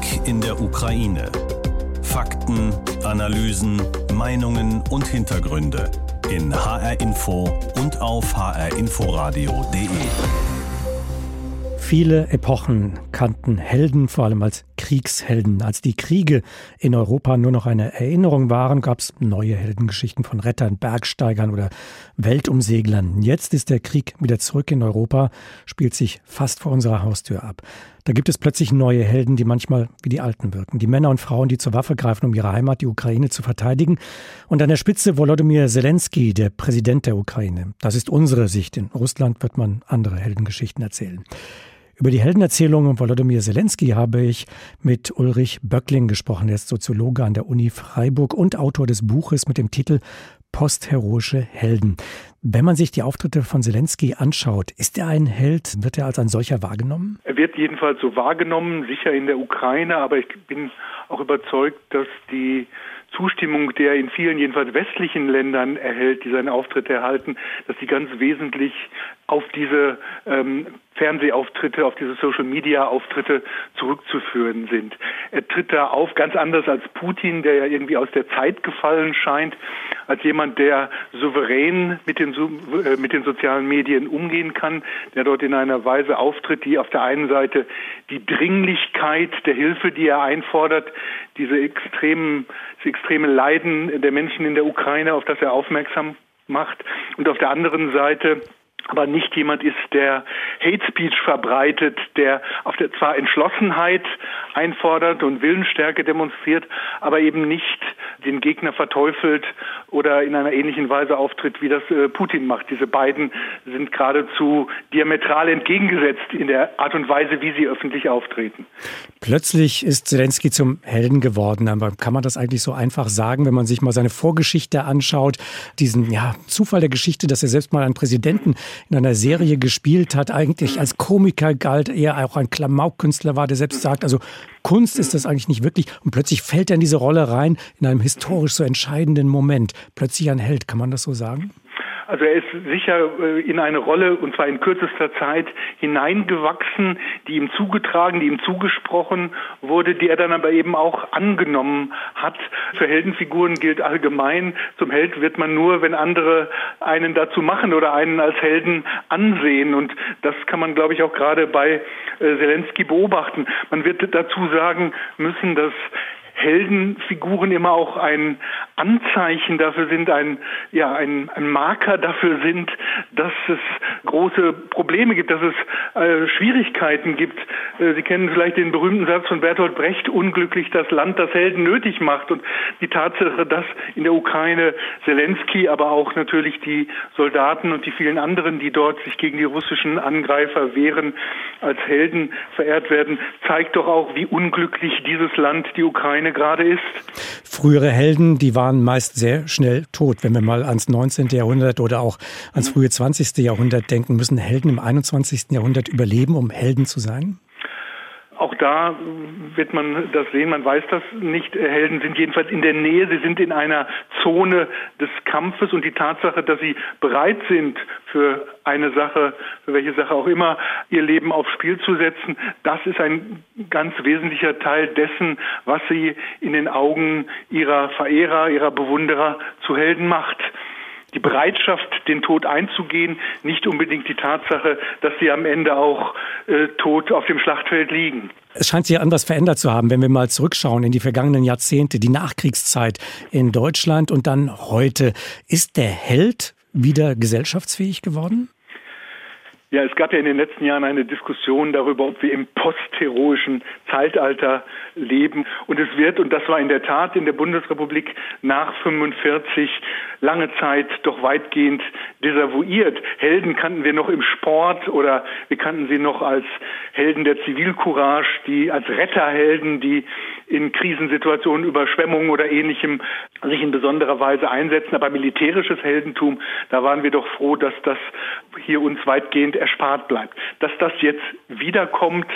Krieg in der Ukraine. Fakten, Analysen, Meinungen und Hintergründe in HR Info und auf hrinforadio.de. Viele Epochen kannten Helden vor allem als Kriegshelden. Als die Kriege in Europa nur noch eine Erinnerung waren, gab es neue Heldengeschichten von Rettern, Bergsteigern oder Weltumseglern. Jetzt ist der Krieg wieder zurück in Europa, spielt sich fast vor unserer Haustür ab. Da gibt es plötzlich neue Helden, die manchmal wie die Alten wirken. Die Männer und Frauen, die zur Waffe greifen, um ihre Heimat, die Ukraine, zu verteidigen. Und an der Spitze Volodymyr Zelensky, der Präsident der Ukraine. Das ist unsere Sicht. In Russland wird man andere Heldengeschichten erzählen. Über die Heldenerzählungen von Volodymyr Zelensky habe ich mit Ulrich Böckling gesprochen. Er ist Soziologe an der Uni Freiburg und Autor des Buches mit dem Titel Postheroische Helden. Wenn man sich die Auftritte von Zelensky anschaut, ist er ein Held? Wird er als ein solcher wahrgenommen? Er wird jedenfalls so wahrgenommen, sicher in der Ukraine, aber ich bin auch überzeugt, dass die Zustimmung, der in vielen, jedenfalls westlichen Ländern erhält, die seine Auftritte erhalten, dass die ganz wesentlich auf diese ähm, Fernsehauftritte, auf diese Social-Media-Auftritte zurückzuführen sind. Er tritt da auf ganz anders als Putin, der ja irgendwie aus der Zeit gefallen scheint, als jemand, der souverän mit den, äh, mit den sozialen Medien umgehen kann, der dort in einer Weise auftritt, die auf der einen Seite die Dringlichkeit der Hilfe, die er einfordert, diese extremen, das extreme Leiden der Menschen in der Ukraine, auf das er aufmerksam macht, und auf der anderen Seite aber nicht jemand ist, der Hate Speech verbreitet, der auf der zwar Entschlossenheit einfordert und Willensstärke demonstriert, aber eben nicht den Gegner verteufelt oder in einer ähnlichen Weise auftritt, wie das äh, Putin macht. Diese beiden sind geradezu diametral entgegengesetzt in der Art und Weise, wie sie öffentlich auftreten. Plötzlich ist Zelensky zum Helden geworden. Aber kann man das eigentlich so einfach sagen, wenn man sich mal seine Vorgeschichte anschaut, diesen ja, Zufall der Geschichte, dass er selbst mal einen Präsidenten in einer Serie gespielt hat, eigentlich als Komiker galt, eher auch ein Klamaukkünstler war, der selbst sagt, also Kunst ist das eigentlich nicht wirklich. Und plötzlich fällt er in diese Rolle rein, in einem historisch so entscheidenden Moment. Plötzlich ein Held, kann man das so sagen? Also er ist sicher äh, in eine Rolle, und zwar in kürzester Zeit, hineingewachsen, die ihm zugetragen, die ihm zugesprochen wurde, die er dann aber eben auch angenommen hat. Für Heldenfiguren gilt allgemein, zum Held wird man nur, wenn andere einen dazu machen oder einen als Helden ansehen. Und das kann man, glaube ich, auch gerade bei äh, Zelensky beobachten. Man wird dazu sagen müssen, dass Heldenfiguren immer auch ein Anzeichen dafür sind, ein, ja, ein, ein Marker dafür sind, dass es große Probleme gibt, dass es äh, Schwierigkeiten gibt. Äh, Sie kennen vielleicht den berühmten Satz von Bertolt Brecht, unglücklich das Land, das Helden nötig macht. Und die Tatsache, dass in der Ukraine Zelensky, aber auch natürlich die Soldaten und die vielen anderen, die dort sich gegen die russischen Angreifer wehren, als Helden verehrt werden, zeigt doch auch, wie unglücklich dieses Land, die Ukraine, Ukraine gerade ist? Frühere Helden, die waren meist sehr schnell tot. Wenn wir mal ans 19. Jahrhundert oder auch ans frühe 20. Jahrhundert denken, müssen Helden im 21. Jahrhundert überleben, um Helden zu sein? Auch da wird man das sehen, man weiß das nicht. Helden sind jedenfalls in der Nähe, sie sind in einer Zone des Kampfes. Und die Tatsache, dass sie bereit sind, für eine Sache, für welche Sache auch immer, ihr Leben aufs Spiel zu setzen, das ist ein ganz wesentlicher Teil dessen, was sie in den Augen ihrer Verehrer, ihrer Bewunderer zu Helden macht die Bereitschaft, den Tod einzugehen, nicht unbedingt die Tatsache, dass sie am Ende auch äh, tot auf dem Schlachtfeld liegen. Es scheint sich anders verändert zu haben, wenn wir mal zurückschauen in die vergangenen Jahrzehnte, die Nachkriegszeit in Deutschland und dann heute. Ist der Held wieder gesellschaftsfähig geworden? Ja, es gab ja in den letzten Jahren eine Diskussion darüber, ob wir im postheroischen Zeitalter leben. Und es wird, und das war in der Tat in der Bundesrepublik nach 45 lange Zeit doch weitgehend desavouiert. Helden kannten wir noch im Sport oder wir kannten sie noch als Helden der Zivilcourage, die als Retterhelden, die in Krisensituationen, Überschwemmungen oder ähnlichem sich in besonderer Weise einsetzen. Aber militärisches Heldentum, da waren wir doch froh, dass das hier uns weitgehend erspart bleibt. Dass das jetzt wiederkommt,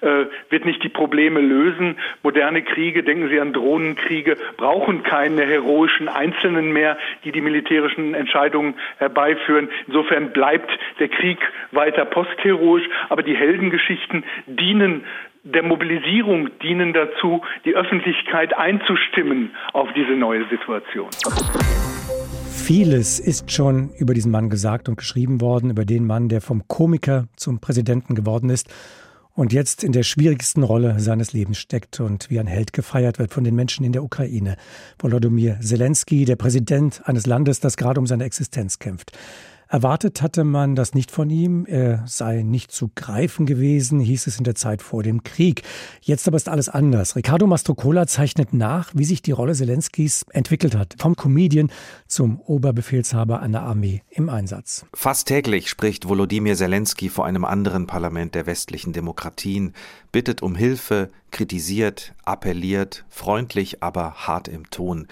äh, wird nicht die Probleme lösen. Moderne Kriege, denken Sie an Drohnenkriege, brauchen keine heroischen Einzelnen mehr, die die militärischen Entscheidungen herbeiführen. Insofern bleibt der Krieg weiter postheroisch, aber die Heldengeschichten dienen der Mobilisierung dienen dazu, die Öffentlichkeit einzustimmen auf diese neue Situation. Vieles ist schon über diesen Mann gesagt und geschrieben worden, über den Mann, der vom Komiker zum Präsidenten geworden ist und jetzt in der schwierigsten Rolle seines Lebens steckt und wie ein Held gefeiert wird von den Menschen in der Ukraine. Volodymyr Zelensky, der Präsident eines Landes, das gerade um seine Existenz kämpft. Erwartet hatte man das nicht von ihm. Er sei nicht zu greifen gewesen, hieß es in der Zeit vor dem Krieg. Jetzt aber ist alles anders. Ricardo Mastrocola zeichnet nach, wie sich die Rolle Zelenskis entwickelt hat. Vom Comedian zum Oberbefehlshaber einer Armee im Einsatz. Fast täglich spricht Volodymyr Zelensky vor einem anderen Parlament der westlichen Demokratien, bittet um Hilfe, kritisiert, appelliert, freundlich, aber hart im Ton.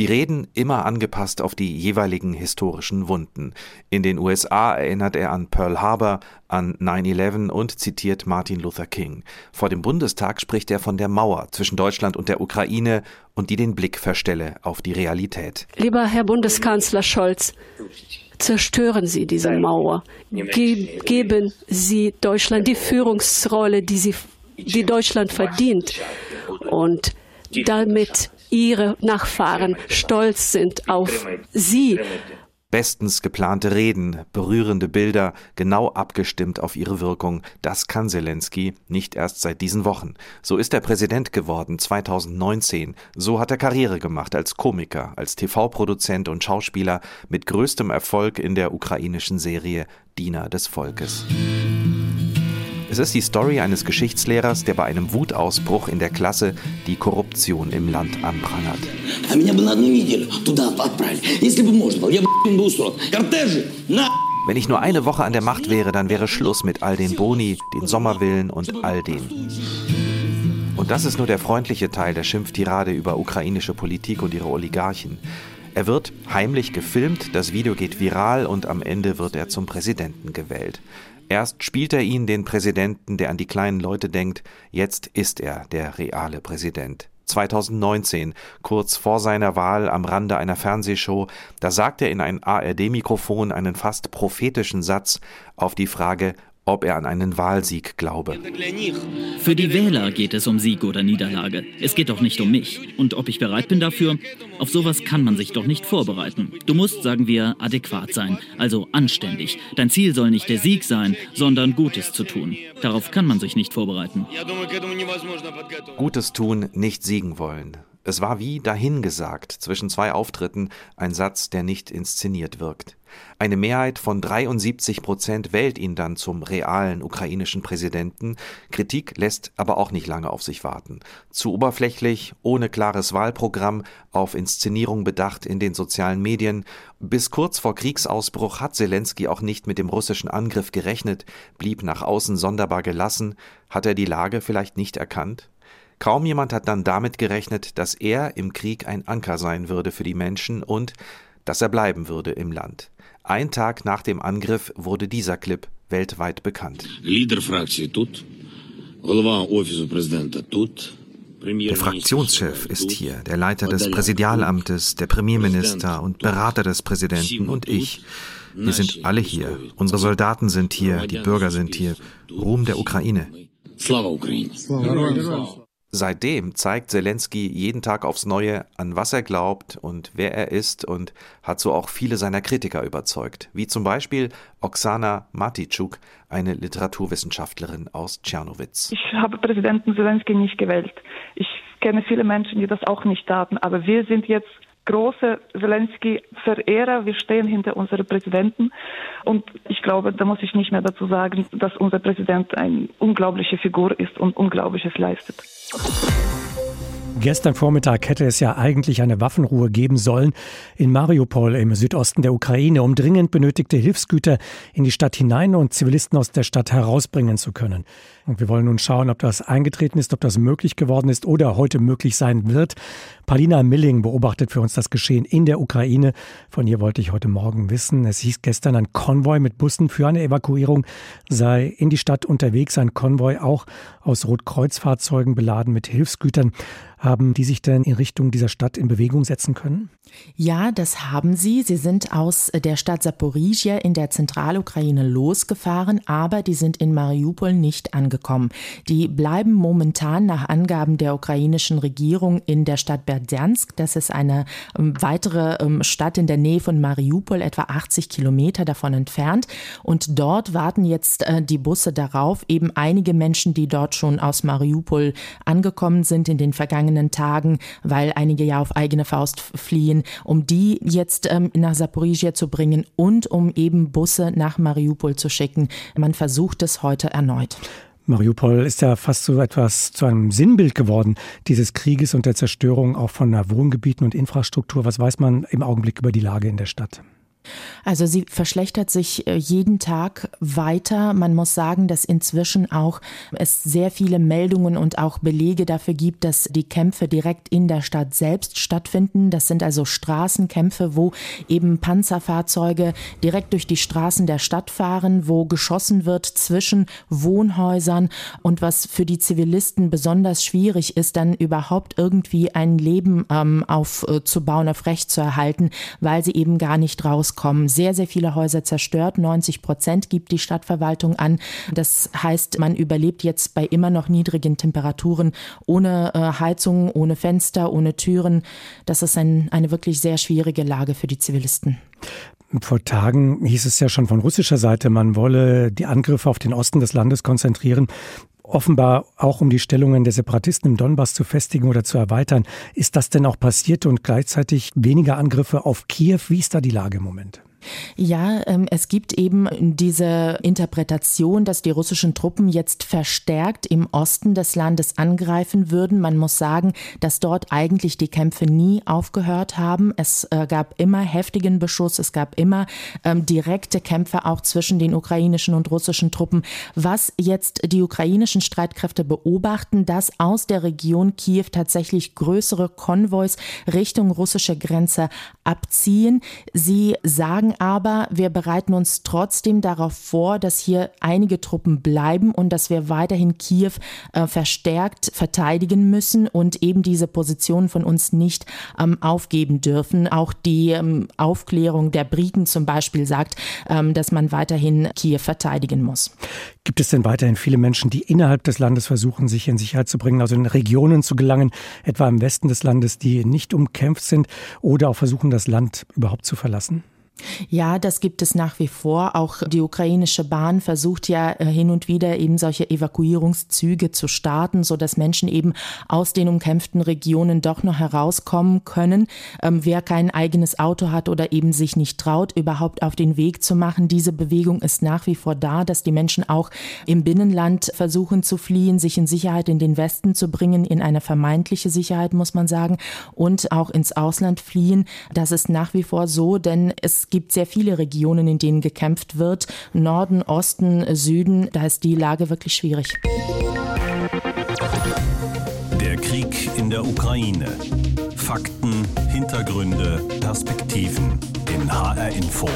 Die Reden immer angepasst auf die jeweiligen historischen Wunden. In den USA erinnert er an Pearl Harbor, an 9-11 und zitiert Martin Luther King. Vor dem Bundestag spricht er von der Mauer zwischen Deutschland und der Ukraine und die den Blick verstelle auf die Realität. Lieber Herr Bundeskanzler Scholz, zerstören Sie diese Mauer. Ge geben Sie Deutschland die Führungsrolle, die, sie, die Deutschland verdient. Und damit ihre Nachfahren stolz sind auf sie. Bestens geplante Reden, berührende Bilder, genau abgestimmt auf ihre Wirkung, das kann Zelensky nicht erst seit diesen Wochen. So ist er Präsident geworden 2019. So hat er Karriere gemacht als Komiker, als TV-Produzent und Schauspieler mit größtem Erfolg in der ukrainischen Serie Diener des Volkes. Es ist die Story eines Geschichtslehrers, der bei einem Wutausbruch in der Klasse die Korruption im Land anprangert. Wenn ich nur eine Woche an der Macht wäre, dann wäre Schluss mit all den Boni, den Sommerwillen und all dem. Und das ist nur der freundliche Teil der Schimpftirade über ukrainische Politik und ihre Oligarchen. Er wird heimlich gefilmt, das Video geht viral und am Ende wird er zum Präsidenten gewählt. Erst spielt er ihn, den Präsidenten, der an die kleinen Leute denkt, jetzt ist er der reale Präsident. 2019, kurz vor seiner Wahl am Rande einer Fernsehshow, da sagt er in ein ARD-Mikrofon einen fast prophetischen Satz auf die Frage, ob er an einen Wahlsieg glaube. Für die Wähler geht es um Sieg oder Niederlage. Es geht doch nicht um mich. Und ob ich bereit bin dafür, auf sowas kann man sich doch nicht vorbereiten. Du musst, sagen wir, adäquat sein, also anständig. Dein Ziel soll nicht der Sieg sein, sondern Gutes zu tun. Darauf kann man sich nicht vorbereiten. Gutes tun, nicht siegen wollen. Es war wie dahingesagt zwischen zwei Auftritten ein Satz, der nicht inszeniert wirkt. Eine Mehrheit von 73 Prozent wählt ihn dann zum realen ukrainischen Präsidenten. Kritik lässt aber auch nicht lange auf sich warten. Zu oberflächlich, ohne klares Wahlprogramm, auf Inszenierung bedacht in den sozialen Medien. Bis kurz vor Kriegsausbruch hat Zelensky auch nicht mit dem russischen Angriff gerechnet, blieb nach außen sonderbar gelassen. Hat er die Lage vielleicht nicht erkannt? Kaum jemand hat dann damit gerechnet, dass er im Krieg ein Anker sein würde für die Menschen und dass er bleiben würde im Land. Ein Tag nach dem Angriff wurde dieser Clip weltweit bekannt. Der Fraktionschef ist hier, der Leiter des Präsidialamtes, der Premierminister und Berater des Präsidenten und ich. Wir sind alle hier. Unsere Soldaten sind hier, die Bürger sind hier. Ruhm der Ukraine. Slava Ukraine. Seitdem zeigt Zelensky jeden Tag aufs Neue, an was er glaubt und wer er ist und hat so auch viele seiner Kritiker überzeugt, wie zum Beispiel Oksana Matitschuk, eine Literaturwissenschaftlerin aus Tschernowitz. Ich habe Präsidenten Zelensky nicht gewählt. Ich kenne viele Menschen, die das auch nicht taten, aber wir sind jetzt große Zelensky-Verehrer. Wir stehen hinter unserem Präsidenten. Und ich glaube, da muss ich nicht mehr dazu sagen, dass unser Präsident eine unglaubliche Figur ist und Unglaubliches leistet. you Gestern Vormittag hätte es ja eigentlich eine Waffenruhe geben sollen in Mariupol im Südosten der Ukraine, um dringend benötigte Hilfsgüter in die Stadt hinein und Zivilisten aus der Stadt herausbringen zu können. Und wir wollen nun schauen, ob das eingetreten ist, ob das möglich geworden ist oder heute möglich sein wird. Palina Milling beobachtet für uns das Geschehen in der Ukraine. Von ihr wollte ich heute Morgen wissen. Es hieß gestern, ein Konvoi mit Bussen für eine Evakuierung sei in die Stadt unterwegs. Ein Konvoi auch aus Rotkreuzfahrzeugen beladen mit Hilfsgütern. Haben die sich denn in Richtung dieser Stadt in Bewegung setzen können? Ja, das haben sie. Sie sind aus der Stadt Saporizhia in der Zentralukraine losgefahren, aber die sind in Mariupol nicht angekommen. Die bleiben momentan nach Angaben der ukrainischen Regierung in der Stadt Berdjansk. Das ist eine ähm, weitere ähm, Stadt in der Nähe von Mariupol, etwa 80 Kilometer davon entfernt. Und dort warten jetzt äh, die Busse darauf, eben einige Menschen, die dort schon aus Mariupol angekommen sind in den vergangenen Tagen, weil einige ja auf eigene Faust fliehen, um die jetzt ähm, nach Saporizhia zu bringen und um eben Busse nach Mariupol zu schicken. Man versucht es heute erneut. Mariupol ist ja fast so etwas zu einem Sinnbild geworden dieses Krieges und der Zerstörung auch von Wohngebieten und Infrastruktur. Was weiß man im Augenblick über die Lage in der Stadt? Also sie verschlechtert sich äh, jeden Tag weiter. Man muss sagen, dass inzwischen auch es sehr viele Meldungen und auch Belege dafür gibt, dass die Kämpfe direkt in der Stadt selbst stattfinden. Das sind also Straßenkämpfe, wo eben Panzerfahrzeuge direkt durch die Straßen der Stadt fahren, wo geschossen wird zwischen Wohnhäusern und was für die Zivilisten besonders schwierig ist, dann überhaupt irgendwie ein Leben ähm, aufzubauen, äh, aufrecht zu erhalten, weil sie eben gar nicht rauskommen kommen. Sehr, sehr viele Häuser zerstört. 90 Prozent gibt die Stadtverwaltung an. Das heißt, man überlebt jetzt bei immer noch niedrigen Temperaturen ohne äh, Heizung, ohne Fenster, ohne Türen. Das ist ein, eine wirklich sehr schwierige Lage für die Zivilisten. Vor Tagen hieß es ja schon von russischer Seite, man wolle die Angriffe auf den Osten des Landes konzentrieren offenbar auch um die Stellungen der Separatisten im Donbass zu festigen oder zu erweitern. Ist das denn auch passiert und gleichzeitig weniger Angriffe auf Kiew? Wie ist da die Lage im Moment? Ja, ähm, es gibt eben diese Interpretation, dass die russischen Truppen jetzt verstärkt im Osten des Landes angreifen würden. Man muss sagen, dass dort eigentlich die Kämpfe nie aufgehört haben. Es äh, gab immer heftigen Beschuss, es gab immer ähm, direkte Kämpfe auch zwischen den ukrainischen und russischen Truppen. Was jetzt die ukrainischen Streitkräfte beobachten, dass aus der Region Kiew tatsächlich größere Konvois Richtung russische Grenze abziehen. Sie sagen sagen aber, wir bereiten uns trotzdem darauf vor, dass hier einige Truppen bleiben und dass wir weiterhin Kiew äh, verstärkt verteidigen müssen und eben diese Position von uns nicht ähm, aufgeben dürfen. Auch die ähm, Aufklärung der Briten zum Beispiel sagt, ähm, dass man weiterhin Kiew verteidigen muss. Gibt es denn weiterhin viele Menschen, die innerhalb des Landes versuchen, sich in Sicherheit zu bringen, also in Regionen zu gelangen, etwa im Westen des Landes, die nicht umkämpft sind oder auch versuchen, das Land überhaupt zu verlassen? Ja, das gibt es nach wie vor. Auch die ukrainische Bahn versucht ja äh, hin und wieder eben solche Evakuierungszüge zu starten, so Menschen eben aus den umkämpften Regionen doch noch herauskommen können. Ähm, wer kein eigenes Auto hat oder eben sich nicht traut, überhaupt auf den Weg zu machen, diese Bewegung ist nach wie vor da, dass die Menschen auch im Binnenland versuchen zu fliehen, sich in Sicherheit in den Westen zu bringen, in eine vermeintliche Sicherheit, muss man sagen, und auch ins Ausland fliehen. Das ist nach wie vor so, denn es gibt sehr viele Regionen, in denen gekämpft wird. Norden, Osten, Süden, da ist die Lage wirklich schwierig. Der Krieg in der Ukraine. Fakten, Hintergründe, Perspektiven in HR Info.